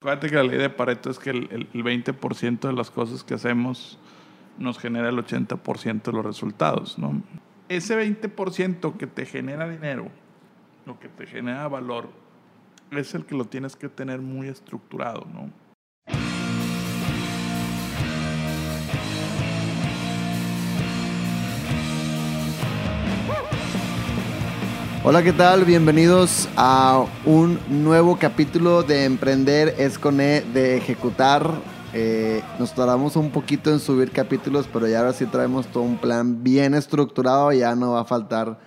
Acuérdate que la ley de Pareto es que el, el, el 20% de las cosas que hacemos nos genera el 80% de los resultados, ¿no? Ese 20% que te genera dinero, lo que te genera valor, es el que lo tienes que tener muy estructurado, ¿no? Hola, ¿qué tal? Bienvenidos a un nuevo capítulo de Emprender es con E de Ejecutar. Eh, nos tardamos un poquito en subir capítulos, pero ya ahora sí traemos todo un plan bien estructurado. Ya no va a faltar,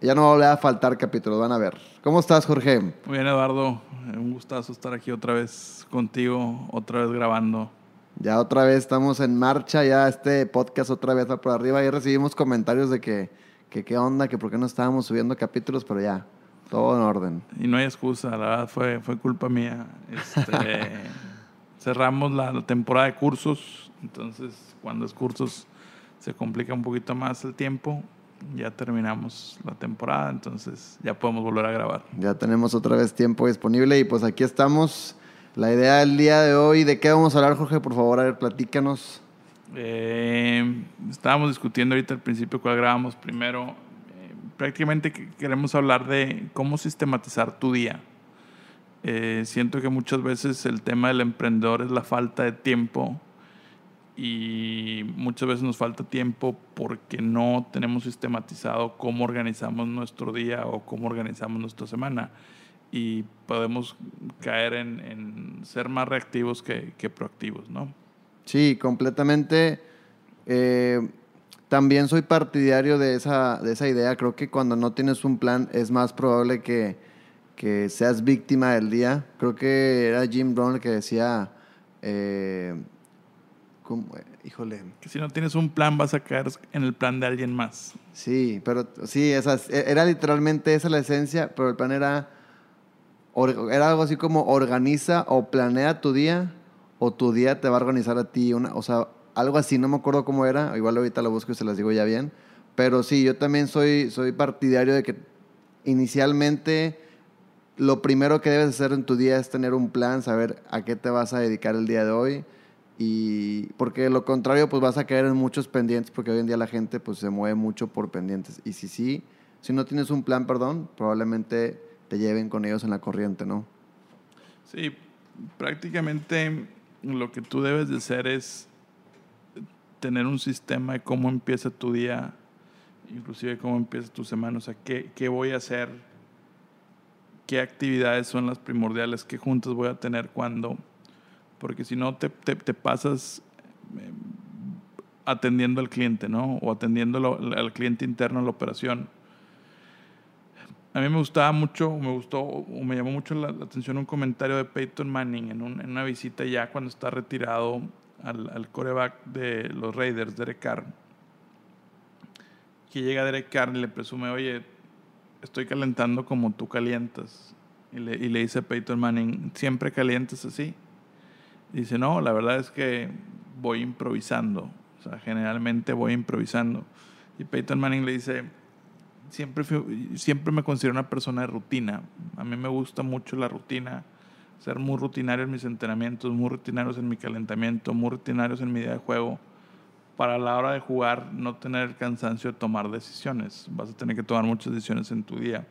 ya no va a volver a faltar capítulos, van a ver. ¿Cómo estás, Jorge? Muy bien, Eduardo. Un gustazo estar aquí otra vez contigo, otra vez grabando. Ya otra vez estamos en marcha, ya este podcast otra vez va por arriba. Y recibimos comentarios de que que qué onda, que por qué no estábamos subiendo capítulos, pero ya, todo en orden. Y no hay excusa, la verdad fue, fue culpa mía. Este, cerramos la, la, temporada de cursos, entonces cuando es cursos se complica un poquito más el tiempo. Ya terminamos la temporada, entonces ya podemos volver a grabar. Ya tenemos otra vez tiempo disponible y pues aquí estamos. La idea del día de hoy, ¿de qué vamos a hablar, Jorge? Por favor, a ver, platícanos. Eh, estábamos discutiendo ahorita al principio cuál grabamos primero. Eh, prácticamente queremos hablar de cómo sistematizar tu día. Eh, siento que muchas veces el tema del emprendedor es la falta de tiempo y muchas veces nos falta tiempo porque no tenemos sistematizado cómo organizamos nuestro día o cómo organizamos nuestra semana y podemos caer en, en ser más reactivos que, que proactivos, ¿no? Sí, completamente. Eh, también soy partidario de esa, de esa idea. Creo que cuando no tienes un plan es más probable que, que seas víctima del día. Creo que era Jim Brown el que decía, eh, ¿cómo? híjole. Que si no tienes un plan vas a caer en el plan de alguien más. Sí, pero sí, esa, era literalmente esa la esencia, pero el plan era, era algo así como organiza o planea tu día o tu día te va a organizar a ti, una, o sea, algo así, no me acuerdo cómo era, igual ahorita lo busco y se las digo ya bien, pero sí, yo también soy, soy partidario de que inicialmente lo primero que debes hacer en tu día es tener un plan, saber a qué te vas a dedicar el día de hoy y porque lo contrario pues vas a caer en muchos pendientes porque hoy en día la gente pues se mueve mucho por pendientes y si sí, si no tienes un plan, perdón, probablemente te lleven con ellos en la corriente, ¿no? Sí, prácticamente lo que tú debes de hacer es tener un sistema de cómo empieza tu día, inclusive cómo empieza tu semana, o sea, qué, qué voy a hacer, qué actividades son las primordiales, qué juntas voy a tener cuando, porque si no te, te, pasas eh, atendiendo al cliente, ¿no? O atendiendo al cliente interno en la operación. A mí me gustaba mucho, me gustó, o me llamó mucho la, atención un comentario de Peyton Manning en, un, en, una visita ya cuando está retirado al, al coreback de los Raiders, Derek Carr. Que llega Derek Carr y le presume, oye, estoy calentando como tú calientas. Y le, y le dice Peyton Manning, ¿siempre calientas así? Y dice, no, la verdad es que voy improvisando. O sea, generalmente voy improvisando. Y Peyton Manning le dice, siempre, siempre me considero una persona de rutina. A mí me gusta mucho la rutina, ser muy rutinario en mis entrenamientos, muy rutinarios en mi calentamiento, muy rutinarios en mi día de juego. Para la hora de jugar, no tener el cansancio de tomar decisiones. Vas a tener que tomar muchas decisiones en tu día.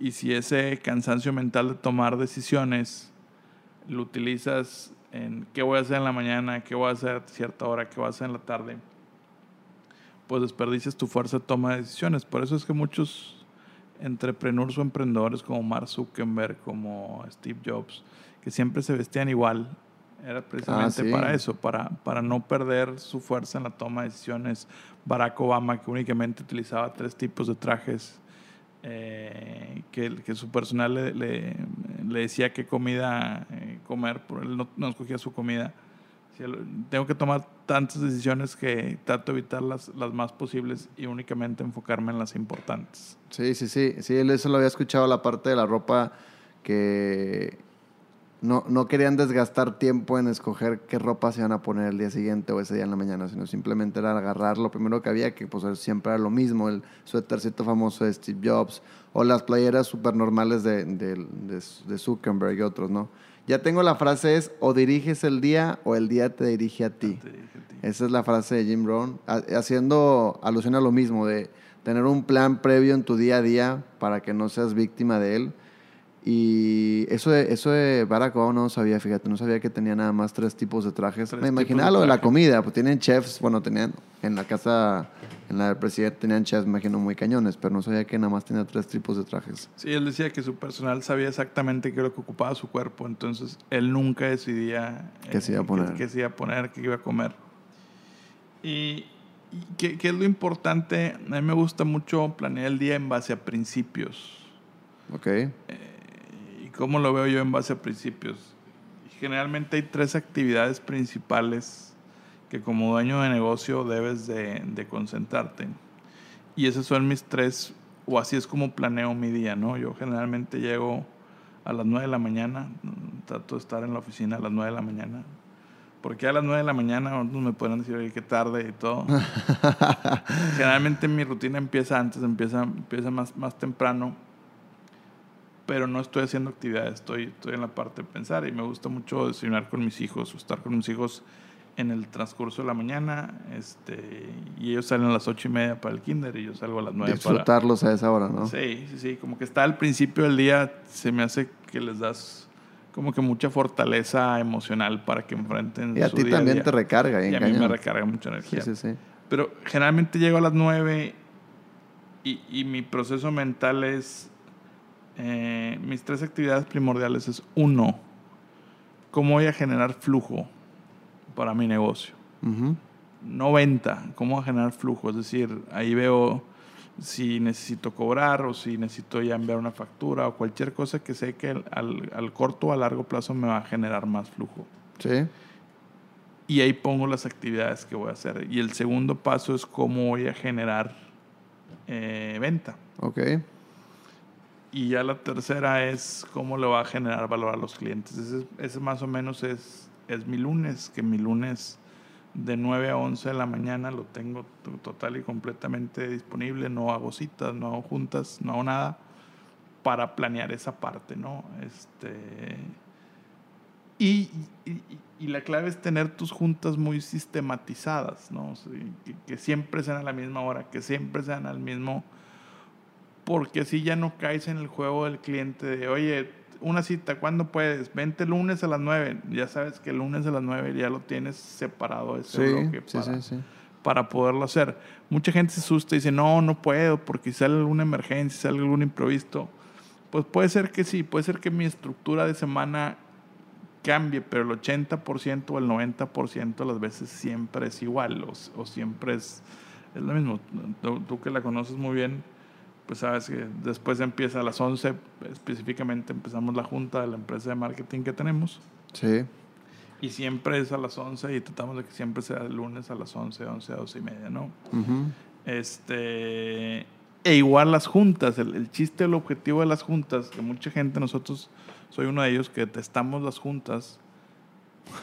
Y si ese cansancio mental de tomar decisiones lo utilizas en qué voy a hacer en la mañana, qué voy a hacer a cierta hora, qué voy a hacer en la tarde, pues desperdicias tu fuerza de toma de decisiones. Por eso es que muchos entrepreneurs o emprendedores como Mark Zuckerberg, como Steve Jobs, que siempre se vestían igual, era precisamente ah, sí. para eso, para, para no perder su fuerza en la toma de decisiones. Barack Obama, que únicamente utilizaba tres tipos de trajes, eh, que, que, su personal le, le, le, decía qué comida eh, comer, por él no, no escogía su comida tengo que tomar tantas decisiones que trato de evitar las, las más posibles y únicamente enfocarme en las importantes. Sí, sí, sí. Sí, eso lo había escuchado la parte de la ropa que no, no querían desgastar tiempo en escoger qué ropa se iban a poner el día siguiente o ese día en la mañana, sino simplemente era agarrar lo primero que había, que pues siempre era lo mismo, el suétercito famoso de Steve Jobs o las playeras súper normales de, de, de, de Zuckerberg y otros, ¿no? Ya tengo la frase es, o diriges el día o el día te dirige a ti. Te dije a ti. Esa es la frase de Jim Brown, ha- haciendo alusión a lo mismo, de tener un plan previo en tu día a día para que no seas víctima de él. Y eso de, eso de Barack Obama no sabía, fíjate, no sabía que tenía nada más tres tipos de trajes. Tres Me imaginaba de lo de la comida, pues tienen chefs, bueno, tenían en la casa, en la del presidente tenían chefs, me imagino, muy cañones, pero no sabía que nada más tenía tres tipos de trajes. Sí, él decía que su personal sabía exactamente qué era lo que ocupaba su cuerpo, entonces él nunca decidía eh, Qué se iba a poner. qué, qué se iba a poner, qué iba a comer. Y, qué, qué es lo importante, a mí me gusta mucho planear el día en base a principios. ¿Ok? ¿Y cómo lo veo yo en base a principios? Generalmente hay tres actividades principales que como dueño de negocio debes de, de concentrarte. Y esos son mis tres, o así es como planeo mi día, ¿no? Yo generalmente llego a las 9 de la mañana, trato de estar en la oficina a las 9 de la mañana. Porque a las 9 de la mañana me pueden decir, oye, qué tarde y todo. Generalmente mi rutina empieza antes, empieza, empieza más, más temprano pero no estoy haciendo actividades, estoy, estoy en la parte de pensar y me gusta mucho desayunar con mis hijos o estar con mis hijos en el transcurso de la mañana este, y ellos salen a las ocho y media para el kinder y yo salgo a las nueve para... Disfrutarlos a esa hora, ¿no? Sí, sí, sí, como que está al principio del día, se me hace que les das como que mucha fortaleza emocional para que enfrenten Y a su ti día también día. te recarga, Y a mí me recarga mucha Sí, energía. sí, sí. Pero generalmente llego a las 9 y, y mi proceso mental es, eh, mis tres actividades primordiales es uno, cómo voy a generar flujo para mi negocio. No venta, cómo voy a generar flujo. Es decir, ahí veo si necesito cobrar o si necesito ya enviar una factura o cualquier cosa que sé que al, al corto o a largo plazo me va a generar más flujo Sí. y ahí pongo las actividades que voy a hacer. Y el segundo paso es cómo voy a generar eh, venta. Ok. Y ya la tercera es cómo le va a generar valor a los clientes. Ese, más o menos es, es mi lunes, que mi lunes de 9 a 11 de la mañana lo tengo to- total y completamente disponible. No hago citas, no hago juntas, no hago nada para planear esa parte, ¿no? Este, y, y- la clave es tener tus juntas muy sistematizadas, ¿no? Que, que siempre sean a la misma hora, que siempre sean al mismo porque así ya no caes en el juego del cliente de, oye, una cita, ¿cuándo puedes? Vente el lunes a las 9. Ya sabes que el lunes a las 9 ya lo tienes separado ese Sí, bloque sí, para, sí, para poderlo hacer. Mucha gente se asusta y dice, no, no puedo, porque si sale alguna emergencia, si sale algún imprevisto. Pues puede ser que sí, puede ser que mi estructura de semana cambie, pero el 80% o el 90% de las veces siempre es igual o, o siempre es, es lo mismo. Tú, tú que la conoces muy bien, pues sabes que después empieza a las 11, específicamente empezamos la junta de la empresa de marketing que tenemos. Sí. Y siempre es a las 11 y tratamos de que siempre sea el lunes a las 11, 11, 12 y media, ¿no? Ujú. Este, e igual las juntas, el, el chiste, el objetivo de las juntas, que mucha gente, nosotros, soy uno de ellos que detestamos las juntas,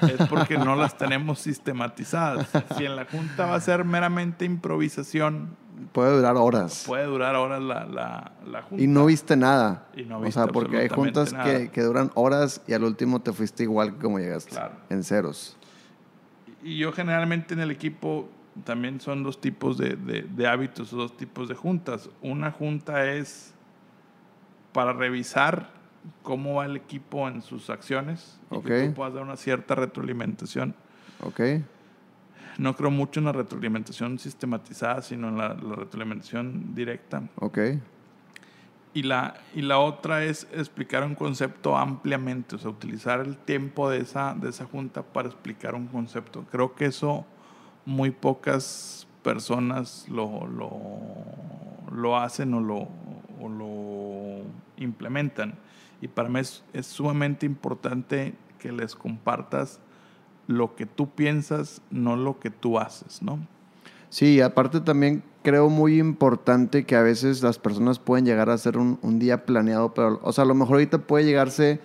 es porque no las tenemos sistematizadas. Si en la junta va a ser meramente improvisación, Puede durar horas. puede durar horas la, la, la junta. Y no viste nada. Y no o viste sea, porque hay juntas que, que duran horas y al último te fuiste igual que como llegaste. Claro. En ceros. Y yo generalmente en el equipo también son dos tipos de, de- de hábitos, dos tipos de juntas. Una junta es para revisar cómo va el equipo en sus acciones y que Ok. tú puedas dar una cierta retroalimentación. ¿Ok? No creo mucho en la retroalimentación sistematizada, sino en la, la retroalimentación directa. ¿Ok? Y la, y la otra es explicar un concepto ampliamente, o sea, utilizar el tiempo de esa, de esa junta para explicar un concepto. Creo que eso muy pocas personas lo, lo, lo hacen o lo, o lo implementan. Y para mí es, es sumamente importante que les compartas lo que tú piensas, no lo que tú haces, ¿no? Sí, aparte también creo muy importante que a veces las personas pueden llegar a hacer un, un día planeado, pero, o sea, a lo mejor ahorita puede llegarse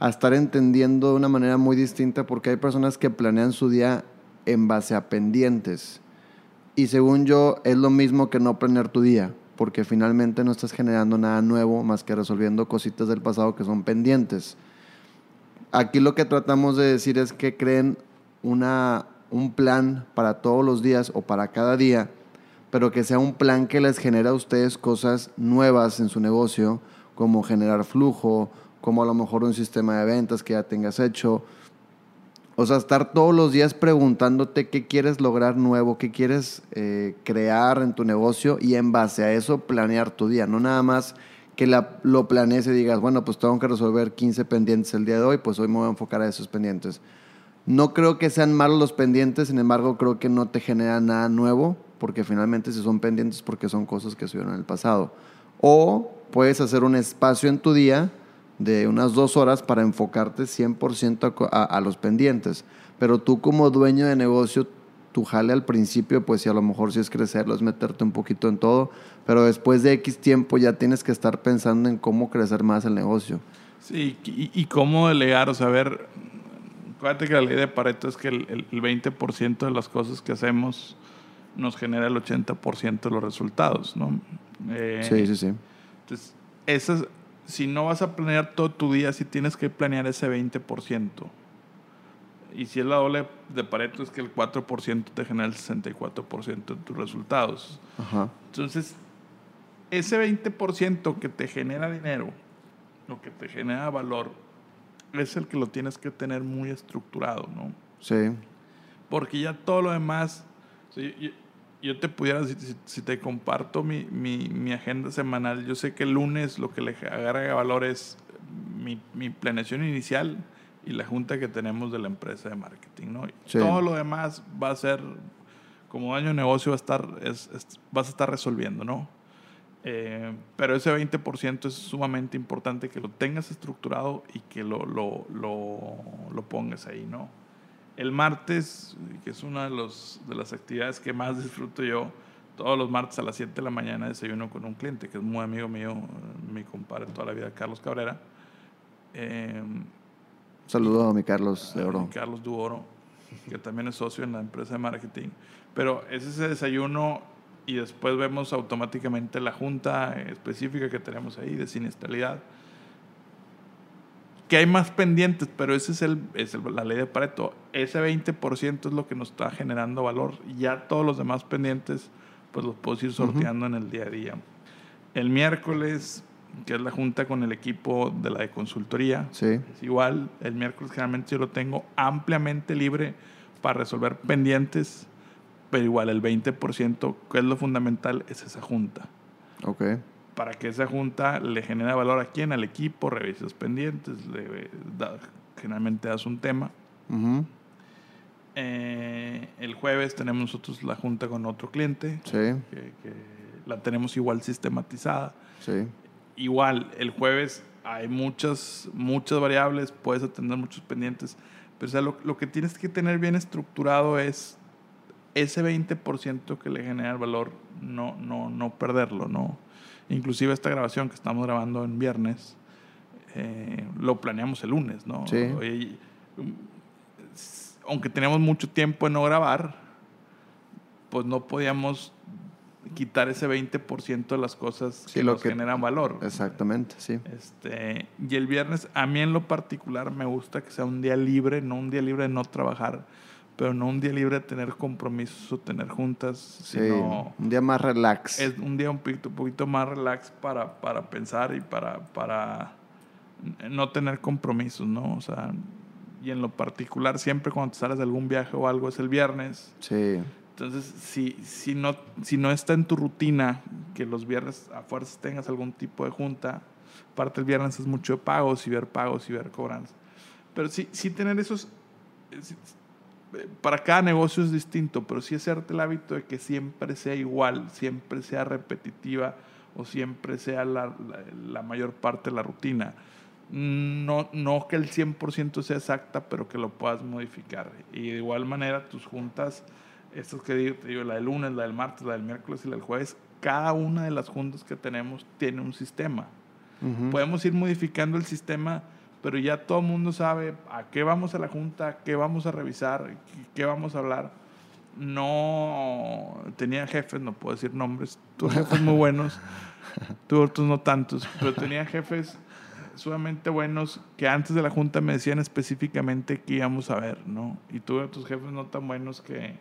a estar entendiendo de una manera muy distinta porque hay personas que planean su día en base a pendientes. Y según yo, es lo mismo que no planear tu día, porque finalmente no estás generando nada nuevo más que resolviendo cositas del pasado que son pendientes. Aquí lo que tratamos de decir es que creen una, un plan para todos los días o para cada día, pero que sea un plan que les genere a ustedes cosas nuevas en su negocio, como generar flujo, como a lo mejor un sistema de ventas que ya tengas hecho. O sea, estar todos los días preguntándote qué quieres lograr nuevo, qué quieres eh, crear en tu negocio y en base a eso planear tu día. No nada más que lo planees y digas, bueno, pues tengo que resolver 15 pendientes el día de hoy, pues hoy me voy a enfocar a esos pendientes. No creo que sean malos los pendientes, sin embargo, creo que no te genera nada nuevo, porque finalmente si son pendientes porque son cosas que subieron en el pasado. O puedes hacer un espacio en tu día de unas dos horas para enfocarte 100% a, a, los pendientes. Pero tú como dueño de negocio, tu jale al principio, pues si a lo mejor si es crecerlo, es meterte un poquito en todo, pero después de X tiempo ya tienes que estar pensando en cómo crecer más el negocio. Sí, y, cómo delegar, o sea, a ver, acuérdate que la ley de Pareto es que el, el, el 20% de las cosas que hacemos nos genera el 80% de los resultados, ¿no? Eh, sí, sí, sí. Entonces, esas, si no vas a planear todo tu día, si tienes que planear ese 20%. Y si es la doble de Pareto, es que el 4% te genera el 64% de tus resultados. Ajá. Entonces, ese 20% que te genera dinero, lo que te genera valor, es el que lo tienes que tener muy estructurado, ¿no? Sí. Porque ya todo lo demás, o sea, yo, yo, te pudiera, si, si te comparto mi, mi, mi, agenda semanal, yo sé que el lunes lo que le agrega valor es mi, mi planeación inicial y la junta que tenemos de la empresa de marketing, ¿no? Sí. Todo lo demás va a ser, como año de negocio, va a estar, es, es, vas a estar resolviendo, ¿no? Eh, pero ese 20% es sumamente importante que lo tengas estructurado y que lo, lo, lo, lo, pongas ahí, ¿no? El martes, que es una de, los, de las actividades que más disfruto yo, todos los martes a las 7 de la mañana desayuno con un cliente que es muy amigo mío, mi compadre toda la vida, Carlos Cabrera. Eh, Saludo a mi Carlos de Oro. Carlos Duoro, que también es socio en la empresa de marketing. Pero es ese desayuno y después vemos automáticamente la junta específica que tenemos ahí de siniestralidad. Que hay más pendientes, pero ese es, el, es el, la ley de Pareto. Ese 20% es lo que nos está generando valor. Ya todos los demás pendientes, pues los puedo ir sorteando uh -huh. en el día a día. El miércoles, que es la junta con el equipo de la de consultoría, sí. es igual. El miércoles generalmente yo lo tengo ampliamente libre para resolver pendientes pero igual el 20%, que es lo fundamental, es esa junta. Ok. Para que esa junta le genere valor a quién, al equipo, revises pendientes, le, da, generalmente das un tema. Uh -huh. eh, el jueves tenemos nosotros la junta con otro cliente, sí. que, que la tenemos igual sistematizada. Sí. Igual, el jueves hay muchas, muchas variables, puedes atender muchos pendientes, pero o sea, lo, lo que tienes que tener bien estructurado es ese 20% que le genera el valor, no, no, no perderlo, ¿no? Inclusive esta grabación que estamos grabando en viernes, eh, lo planeamos el lunes, ¿no? Sí. Oye, aunque teníamos mucho tiempo en no grabar, pues no podíamos quitar ese 20% de las cosas sí, que lo nos que, generan valor. Exactamente, sí. Este, y el viernes, a mí en lo particular, me gusta que sea un día libre, no un día libre de no trabajar, pero no un día libre de tener compromisos o tener juntas, sí, sino un día más relax. Es un día un poquito, un poquito más relax para, para pensar y para, para no tener compromisos, ¿no? O sea, y en lo particular, siempre cuando te sales de algún viaje o algo es el viernes. Sí. Entonces, si, si, no, si no está en tu rutina que los viernes a fuerzas tengas algún tipo de junta, parte el viernes es mucho de pagos y ver pagos y ver cobranzas. Pero sí, sí tener esos para cada negocio es distinto, pero sí hacerte el hábito de que siempre sea igual, siempre sea repetitiva o siempre sea la, la, la mayor parte de la rutina. No, no que el 100% sea exacta, pero que lo puedas modificar. Y de igual manera tus juntas, estas que digo, te digo, la del lunes, la del martes, la del miércoles y la del jueves, cada una de las juntas que tenemos tiene un sistema. Uh -huh. Podemos ir modificando el sistema pero ya todo el mundo sabe a qué vamos a la junta, qué vamos a revisar, qué vamos a hablar. No tenía jefes, no puedo decir nombres, tuve jefes muy buenos, tuve otros no tantos, pero tenía jefes sumamente buenos que antes de la junta me decían específicamente qué íbamos a ver, ¿no? Y tuve otros jefes no tan buenos que,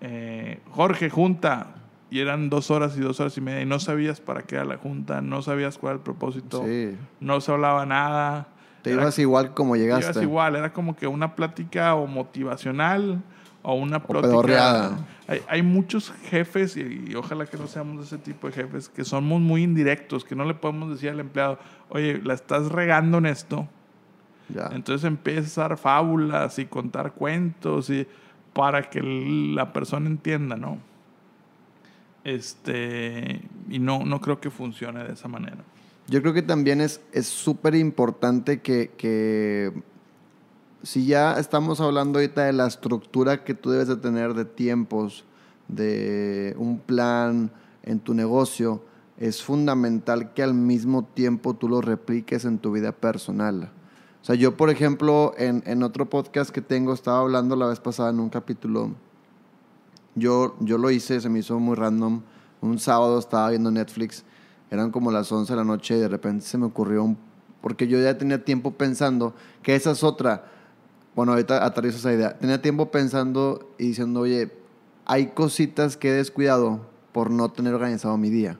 eh, Jorge, junta, y eran dos horas y dos horas y media, y no sabías para qué era la junta, no sabías cuál era el propósito, Sí. no se hablaba nada. Te Era- ibas igual como llegaste. ibas igual, era como que una plática o motivacional o una plática. Hay, hay muchos jefes, y, y ojalá que no seamos de ese tipo de jefes, que somos muy indirectos, que no le podemos decir al empleado, oye, la estás regando en esto. Ya. Entonces empiezas a dar fábulas y contar cuentos y para que la persona entienda, ¿no? Este, y no, no creo que funcione de esa manera. Yo creo que también es es súper importante que, que si ya estamos hablando ahorita de la estructura que tú debes de tener de tiempos, de un plan en tu negocio, es fundamental que al mismo tiempo tú lo repliques en tu vida personal. O sea, yo, por ejemplo, en, en otro podcast que tengo, estaba hablando la vez pasada en un capítulo, yo, yo lo hice, se me hizo muy random. Un sábado estaba viendo Netflix, eran como las 11 de la noche y de repente se me ocurrió un... Porque yo ya tenía tiempo pensando que esa es otra. Bueno, ahorita aterrizo esa idea. Tenía tiempo pensando y diciendo, oye, hay cositas que he descuidado por no tener organizado mi día.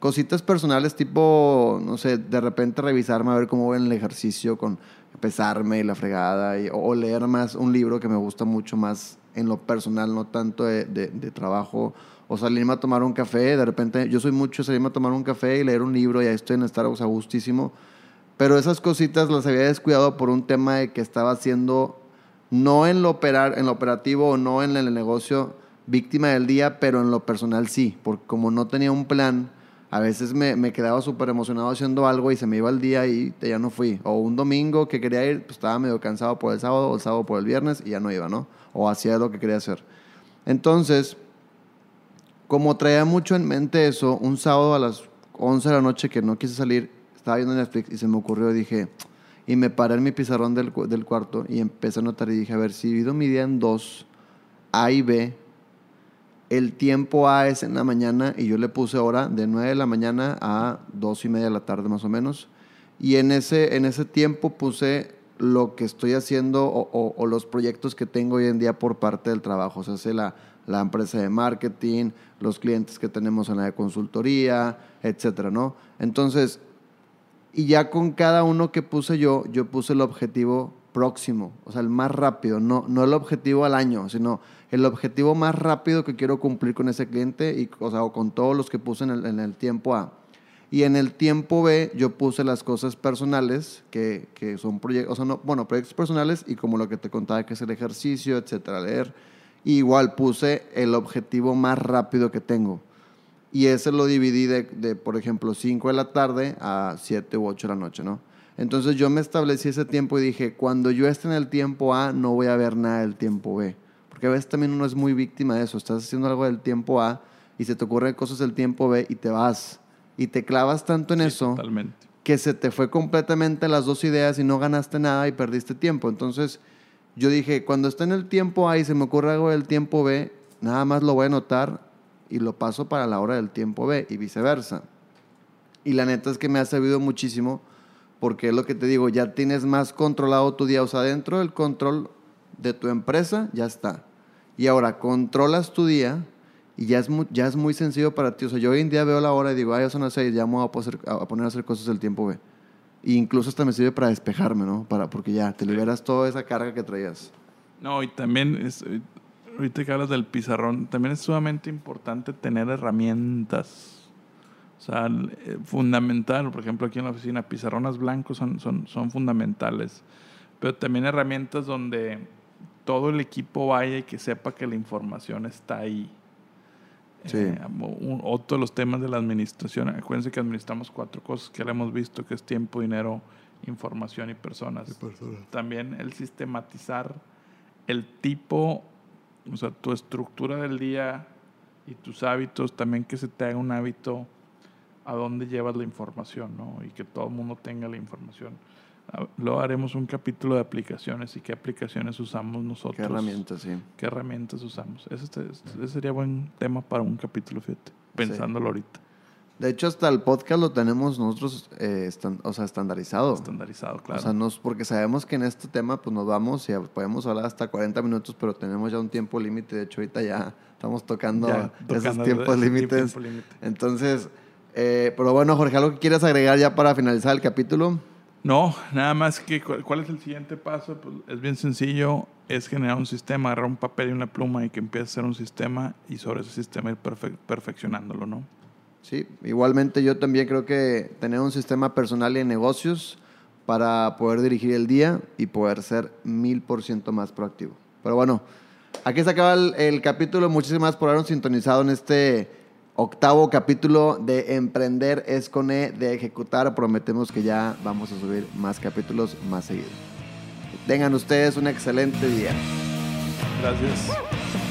Cositas personales tipo, no sé, de repente revisarme a ver cómo voy el ejercicio con pesarme y la fregada, o leer más un libro que me gusta mucho más en lo personal, no tanto de, de- trabajo, o salirme a tomar un café, de repente yo soy mucho salirme a tomar un café y leer un libro y ahí estoy en Starbucks a gustísimo, pero esas cositas las había descuidado por un tema de que estaba haciendo, no en lo, operar, en lo operativo o no en el negocio, víctima del día, pero en lo personal sí, porque como no tenía un plan, a veces me, quedaba súper emocionado haciendo algo y se me iba el día y ya no fui. O un domingo que quería ir, pues estaba medio cansado por el sábado, o el sábado por el viernes y ya no iba, ¿no? O hacía lo que quería hacer. Entonces, como traía mucho en mente eso, un sábado a las 11 de la noche que no quise salir, estaba viendo Netflix y se me ocurrió, dije, y me paré en mi pizarrón del, del cuarto y empecé a notar y dije, a ver, si divido mi día en dos, A y B, el tiempo A es en la mañana y yo le puse hora de 9 de la mañana a 2 y media de la tarde más o menos. Y en ese, en ese tiempo puse lo que estoy haciendo o, los proyectos que tengo hoy en día por parte del trabajo. O sea, sé la, la empresa de marketing, los clientes que tenemos en la de consultoría, etcétera, ¿no? Entonces, y ya con cada uno que puse yo, yo puse el objetivo próximo, o sea, el más rápido, no, no el objetivo al año, sino el objetivo más rápido que quiero cumplir con ese cliente y, o sea, o con todos los que puse en el, en el tiempo A. Y en el tiempo B yo puse las cosas personales, que, que son proyectos, o sea, no, bueno, proyectos personales y como lo que te contaba, que es el ejercicio, etcétera, leer. Y igual puse el objetivo más rápido que tengo. Y ese lo dividí de, de, por ejemplo, 5 de la tarde a 7 u 8 de la noche, ¿no? Entonces yo me establecí ese tiempo y dije, cuando yo esté en el tiempo A, no voy a ver nada del tiempo B. Porque a veces también uno es muy víctima de eso. Estás haciendo algo del tiempo A y se te ocurren cosas del tiempo B y te vas. Y te clavas tanto en Sí, eso Totalmente. que se te fue completamente las dos ideas y no ganaste nada y perdiste tiempo. Entonces, yo dije, cuando esté en el tiempo A y se me ocurre algo del tiempo B, nada más lo voy a anotar y lo paso para la hora del tiempo B y viceversa. Y la neta es que me ha servido muchísimo porque es lo que te digo, ya tienes más controlado tu día. O sea, dentro del control de tu empresa, ya está. Y ahora controlas tu día y ya es, muy, ya es muy sencillo para ti. O sea, yo hoy en día veo la hora y digo, ah, ya son las seis, ya me voy a, poser- a poner a hacer cosas del tiempo B. E incluso hasta me sirve para despejarme, ¿no? Para, porque ya te liberas toda esa carga que traías. No, y también, es, eh, ahorita que hablas del pizarrón, también es sumamente importante tener herramientas. O sea, eh, fundamental, por ejemplo, aquí en la oficina, pizarrones blancos son, son, son fundamentales. Pero también herramientas donde todo el equipo vaya y que sepa que la información está ahí. Sí. Eh, un- otro de los temas de la administración, acuérdense que administramos cuatro cosas que ya hemos visto, que es tiempo, dinero, información y personas. También el sistematizar el tipo, o sea, tu estructura del día y tus hábitos, también que se te haga un hábito a dónde llevas la información, ¿no? Y que todo el mundo tenga la información. Ah, Luego haremos un capítulo de aplicaciones y qué aplicaciones usamos nosotros. Qué herramientas, sí. ¿Qué herramientas usamos? Ese, este- sería buen tema para un capítulo, fíjate, pensándolo ahorita. De hecho, hasta el podcast lo tenemos nosotros, eh, estan- o sea, estandarizado. Estandarizado, claro. O sea, nos, porque sabemos que en este tema pues nos vamos y podemos hablar hasta 40 minutos, pero tenemos ya un tiempo límite. De hecho, ahorita ya estamos tocando, Ya, esos tocando tiempos ese límites. tiempo. Entonces, eh, pero bueno, Jorge, ¿algo que quieras agregar ya para finalizar el capítulo? No, nada más que cu- cuál es el siguiente paso, pues es bien sencillo, es generar un sistema, agarrar un papel y una pluma y que empiece a hacer un sistema y sobre ese sistema ir perfe- perfeccionándolo, ¿no? Sí, igualmente yo también creo que tener un sistema personal y de negocios para poder dirigir el día y poder ser mil por ciento más proactivo. Pero bueno, aquí se acaba el, el capítulo. Muchísimas gracias por habernos sintonizado en este octavo capítulo de Emprender es con E, de Ejecutar. Prometemos que ya vamos a subir más capítulos más seguido. Tengan ustedes un excelente día. Gracias.